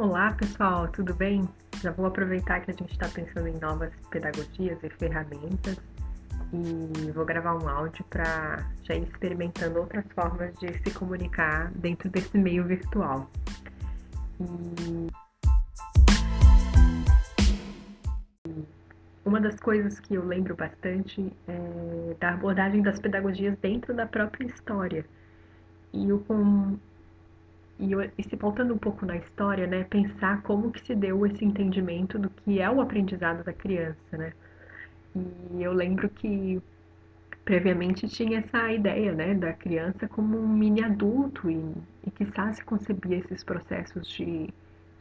Olá, pessoal, tudo bem? Já vou aproveitar que a gente está pensando em novas pedagogias e ferramentas e vou gravar um áudio para já ir experimentando outras formas de se comunicar dentro desse meio virtual. E uma das coisas que eu lembro bastante é da abordagem das pedagogias dentro da própria história. E, o, com, e, e se voltando um pouco na história, né, pensar como que se deu esse entendimento do que é o aprendizado da criança, né? E eu lembro que previamente tinha essa ideia, né, da criança como um mini adulto e, e que se concebia esses processos de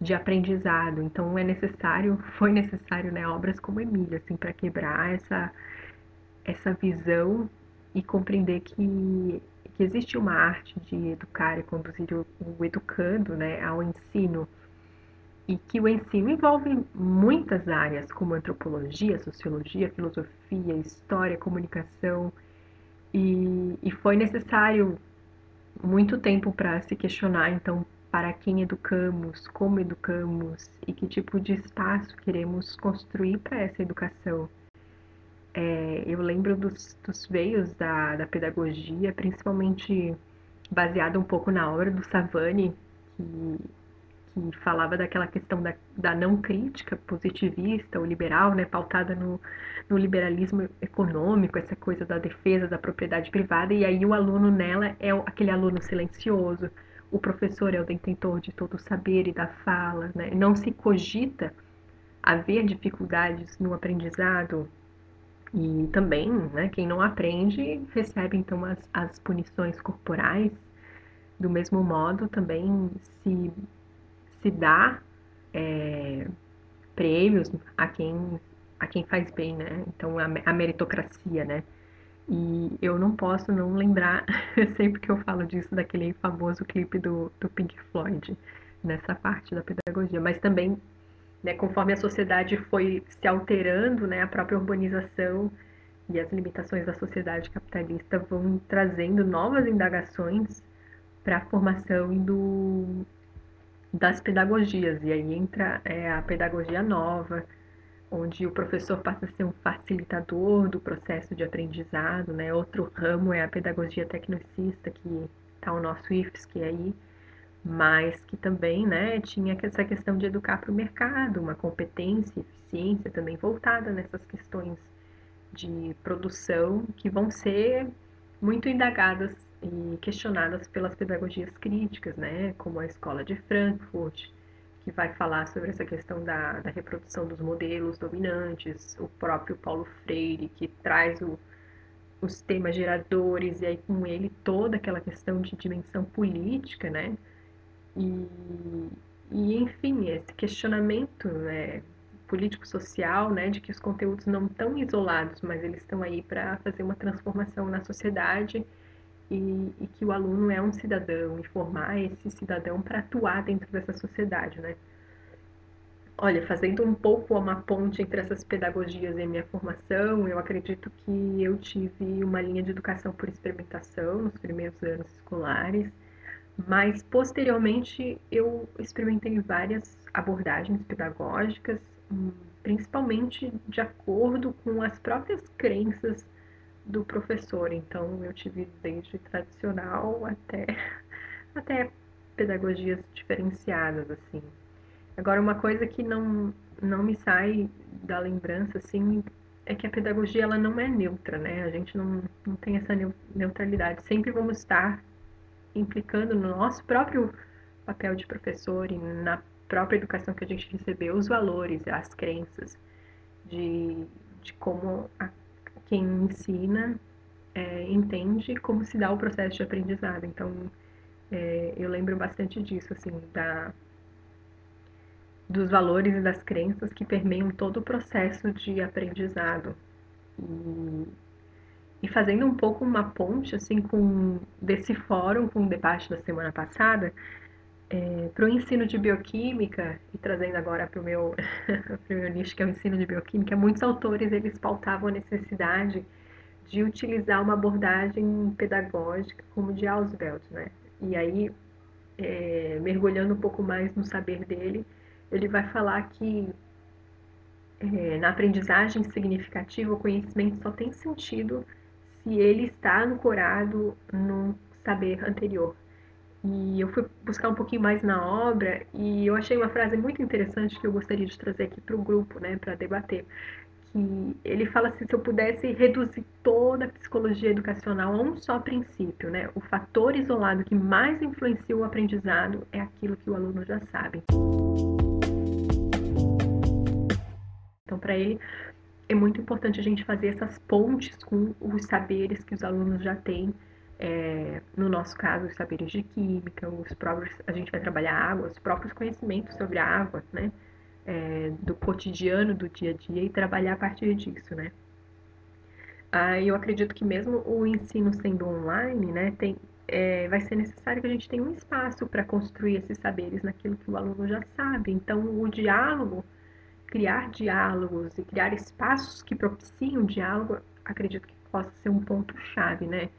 de aprendizado. Então é necessário, foi necessário, né, obras como Emília, assim, para quebrar essa essa visão e compreender que, que existe uma arte de educar e conduzir o, o educando, né, ao ensino e que o ensino envolve muitas áreas, como antropologia, sociologia, filosofia, história, comunicação, e, e foi necessário muito tempo para se questionar, então, para quem educamos, como educamos e que tipo de espaço queremos construir para essa educação. É, eu lembro dos, dos veios da, da pedagogia, principalmente baseado um pouco na obra do Savani, que, que falava daquela questão da, da não crítica positivista ou liberal, né, pautada no, no liberalismo econômico, essa coisa da defesa da propriedade privada, e aí o aluno nela é aquele aluno silencioso, o professor é o detentor de todo o saber e da fala, né? não se cogita haver dificuldades no aprendizado e também, né, quem não aprende recebe então as, as punições corporais. Do mesmo modo, também se, se dá é, prêmios a quem, a quem faz bem, né? Então, a, a meritocracia, né? E eu não posso não lembrar, sempre que eu falo disso, daquele famoso clipe do, do Pink Floyd, nessa parte da pedagogia. Mas também, né, conforme a sociedade foi se alterando, né, a própria urbanização e as limitações da sociedade capitalista vão trazendo novas indagações para a formação do, das pedagogias. E aí entra é, a pedagogia nova, onde o professor passa a ser um facilitador do processo de aprendizado, né? Outro ramo é a pedagogia tecnicista, que está o nosso IFSC aí, mas que também, né, tinha essa questão de educar para o mercado, uma competência, eficiência também voltada nessas questões de produção que vão ser muito indagadas e questionadas pelas pedagogias críticas, né, como a escola de Frankfurt, que vai falar sobre essa questão da, da reprodução dos modelos dominantes, o próprio Paulo Freire, que traz o, os temas geradores, e aí com ele toda aquela questão de dimensão política, né? E, e enfim, esse questionamento né, político-social, né, de que os conteúdos não estão isolados, mas eles estão aí para fazer uma transformação na sociedade e, e, que o aluno é um cidadão e formar esse cidadão para atuar dentro dessa sociedade, né? Olha, fazendo um pouco uma ponte entre essas pedagogias e minha formação, eu acredito que eu tive uma linha de educação por experimentação nos primeiros anos escolares, mas posteriormente eu experimentei várias abordagens pedagógicas, principalmente de acordo com as próprias crenças do professor. Então eu tive desde tradicional até até pedagogias diferenciadas assim. Agora uma coisa que não não me sai da lembrança assim é que a pedagogia ela não é neutra, né? A gente não, não tem essa neutralidade. Sempre vamos estar implicando no nosso próprio papel de professor e na própria educação que a gente recebeu, os valores, as crenças de, de como a quem ensina é, entende como se dá o processo de aprendizado. Então, é, eu lembro bastante disso, assim, da, dos valores e das crenças que permeiam todo o processo de aprendizado. E, e fazendo um pouco uma ponte, assim, com desse fórum, com o debate da semana passada, é, para o ensino de bioquímica, e trazendo agora para o meu, meu nicho, que é o ensino de bioquímica, muitos autores eles pautavam a necessidade de utilizar uma abordagem pedagógica como de Ausubel, né? E aí é, mergulhando um pouco mais no saber dele, ele vai falar que é, na aprendizagem significativa o conhecimento só tem sentido se ele está ancorado no saber anterior. E eu fui buscar um pouquinho mais na obra e eu achei uma frase muito interessante que eu gostaria de trazer aqui para o grupo, né, para debater. Que ele fala assim, se eu pudesse reduzir toda a psicologia educacional a um só princípio, né? O fator isolado que mais influencia o aprendizado é aquilo que o aluno já sabe. Então, para ele, é muito importante a gente fazer essas pontes com os saberes que os alunos já têm. É, no nosso caso, os saberes de química, os próprios, a gente vai trabalhar água, os próprios conhecimentos sobre a água, né? É, do cotidiano, do dia a dia e trabalhar a partir disso, né? Ah, eu acredito que mesmo o ensino sendo online, né, tem, é, vai ser necessário que a gente tenha um espaço para construir esses saberes naquilo que o aluno já sabe. Então, o diálogo criar diálogos e criar espaços que propiciam diálogo, acredito que possa ser um ponto-chave, né?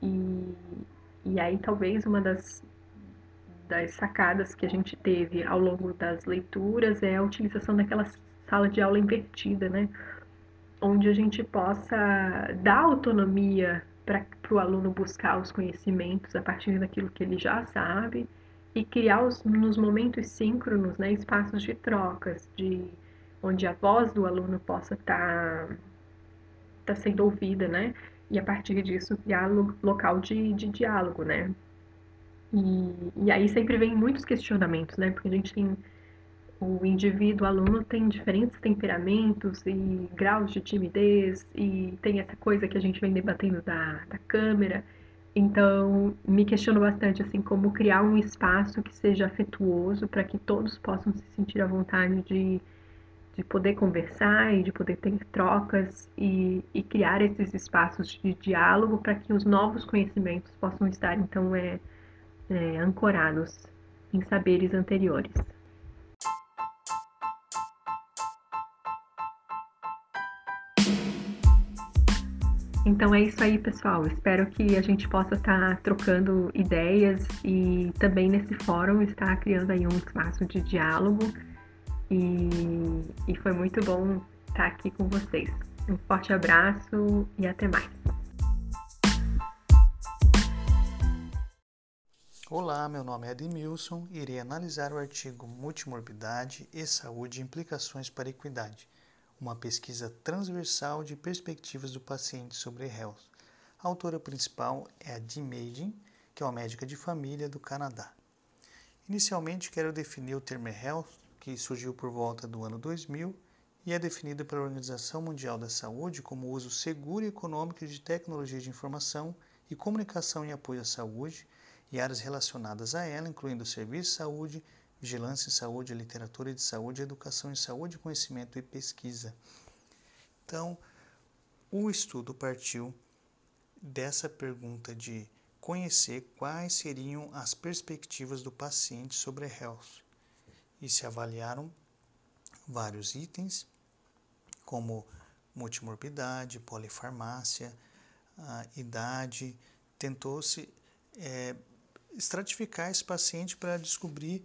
E, e aí talvez uma das, das sacadas que a gente teve ao longo das leituras é a utilização daquela sala de aula invertida, né? Onde a gente possa dar autonomia para o aluno buscar os conhecimentos a partir daquilo que ele já sabe e criar os, nos momentos síncronos né, espaços de trocas, de onde a voz do aluno possa estar tá, tá sendo ouvida, né? E a partir disso criar local de, de diálogo, né? E, e aí sempre vem muitos questionamentos, né? Porque a gente tem o indivíduo, o aluno tem diferentes temperamentos e graus de timidez e tem essa coisa que a gente vem debatendo da, da câmera então, me questiono bastante assim como criar um espaço que seja afetuoso para que todos possam se sentir à vontade de, de poder conversar e de poder ter trocas e, e criar esses espaços de diálogo para que os novos conhecimentos possam estar então é, é ancorados em saberes anteriores. Então é isso aí, pessoal. Espero que a gente possa estar trocando ideias e também nesse fórum estar criando aí um espaço de diálogo. E, e foi muito bom estar aqui com vocês. Um forte abraço e até mais. Olá, meu nome é Edmilson e irei analisar o artigo Multimorbidade e Saúde Implicações para a Equidade uma pesquisa transversal de perspectivas do paciente sobre health. A autora principal é a Jean Meijin, que é uma médica de família do Canadá. Inicialmente, quero definir o termo health, que surgiu por volta do ano 2000 e é definido pela Organização Mundial da Saúde como uso seguro e econômico de tecnologia de informação e comunicação em apoio à saúde e áreas relacionadas a ela, incluindo serviço de saúde, vigilância em saúde, literatura de saúde, educação em saúde, conhecimento e pesquisa. Então, o estudo partiu dessa pergunta de conhecer quais seriam as perspectivas do paciente sobre a health e se avaliaram vários itens como multimorbidade, polifarmácia, idade, tentou-se é, estratificar esse paciente para descobrir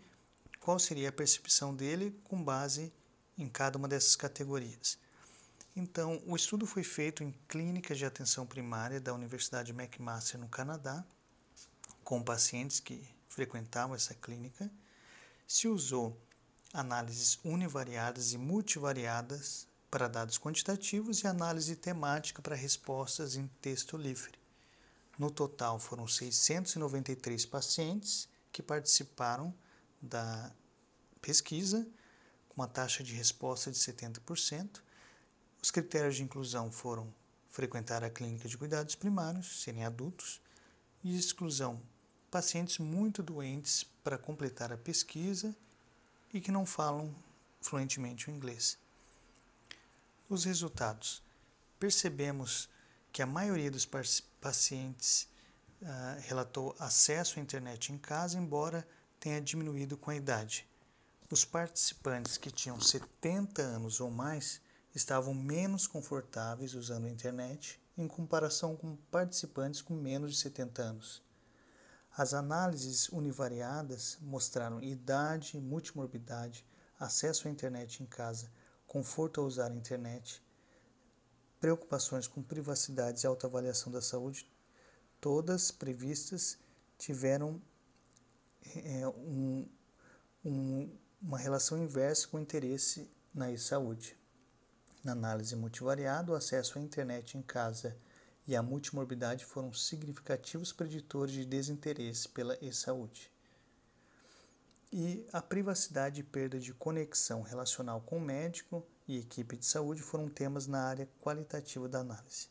qual seria a percepção dele com base em cada uma dessas categorias. Então, o estudo foi feito em clínicas de atenção primária da Universidade McMaster no Canadá, com pacientes que frequentavam essa clínica. Se usou análises univariadas e multivariadas para dados quantitativos e análise temática para respostas em texto livre. No total, foram 693 pacientes que participaram da pesquisa, com uma taxa de resposta de 70%. Os critérios de inclusão foram frequentar a clínica de cuidados primários, serem adultos, e exclusão pacientes muito doentes para completar a pesquisa e que não falam fluentemente o inglês. Os resultados. Percebemos que a maioria dos pacientes uh, relatou acesso à internet em casa, embora tenha diminuído com a idade. Os participantes que tinham 70 anos ou mais estavam menos confortáveis usando a internet em comparação com participantes com menos de 70 anos. As análises univariadas mostraram idade, multimorbidade, acesso à internet em casa, conforto ao usar a internet, preocupações com privacidade e autoavaliação da saúde, todas previstas tiveram é, um, um, uma relação inversa com o interesse na saúde. Na análise multivariada, o acesso à internet em casa e a multimorbidade foram significativos preditores de desinteresse pela e-saúde. E a privacidade e perda de conexão relacional com o médico e equipe de saúde foram temas na área qualitativa da análise.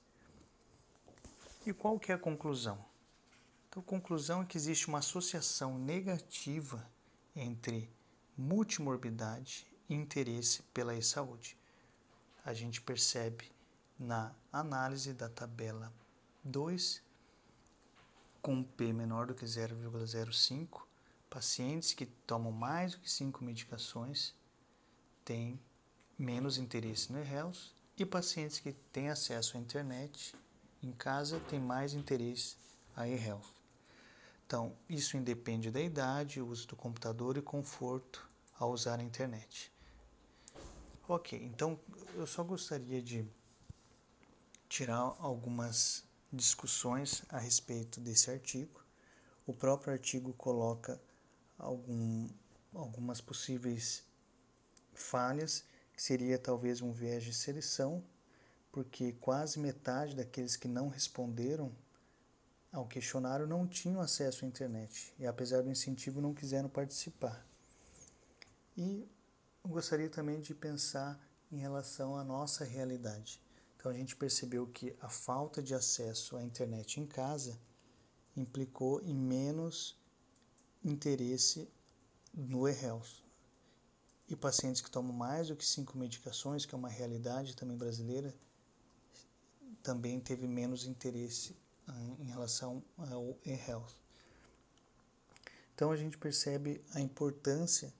E qual que é a conclusão? Então, a conclusão é que existe uma associação negativa entre multimorbidade e interesse pela e-saúde. A gente percebe na análise da tabela 2, com P menor do que 0,05, pacientes que tomam mais do que 5 medicações têm menos interesse no e-health e pacientes que têm acesso à internet em casa têm mais interesse a e-health. Então, isso independe da idade, uso do computador e conforto ao usar a internet. Ok, então eu só gostaria de tirar algumas discussões a respeito desse artigo. O próprio artigo coloca algum, algumas possíveis falhas, que seria talvez um viés de seleção, porque quase metade daqueles que não responderam ao questionário não tinham acesso à internet e, apesar do incentivo, não quiseram participar. E gostaria também de pensar em relação à nossa realidade. Então a gente percebeu que a falta de acesso à internet em casa implicou em menos interesse no e-health. E pacientes que tomam mais do que cinco medicações, que é uma realidade também brasileira, também teve menos interesse em relação ao e-health. Então a gente percebe a importância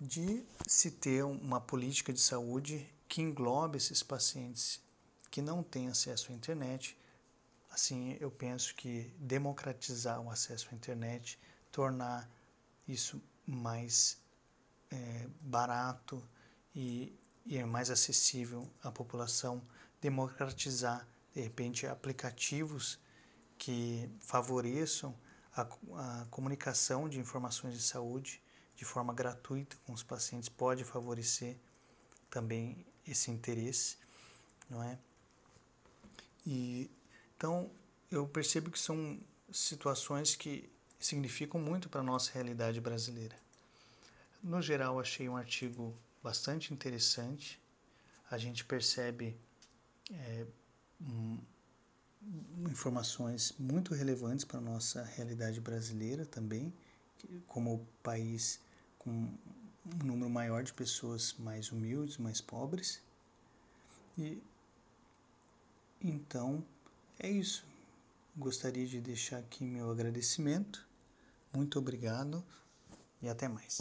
de se ter uma política de saúde que englobe esses pacientes que não têm acesso à internet. Assim, eu penso que democratizar o acesso à internet, tornar isso mais é, barato e, e é mais acessível à população, democratizar, de repente, aplicativos que favoreçam a, a comunicação de informações de saúde de forma gratuita com os pacientes pode favorecer também esse interesse, não é? E então eu percebo que são situações que significam muito para a nossa realidade brasileira. No geral, achei um artigo bastante interessante. A gente percebe é, um, informações muito relevantes para a nossa realidade brasileira também, como país com um número maior de pessoas mais humildes, mais pobres. E então é isso. Gostaria de deixar aqui meu agradecimento. Muito obrigado e até mais.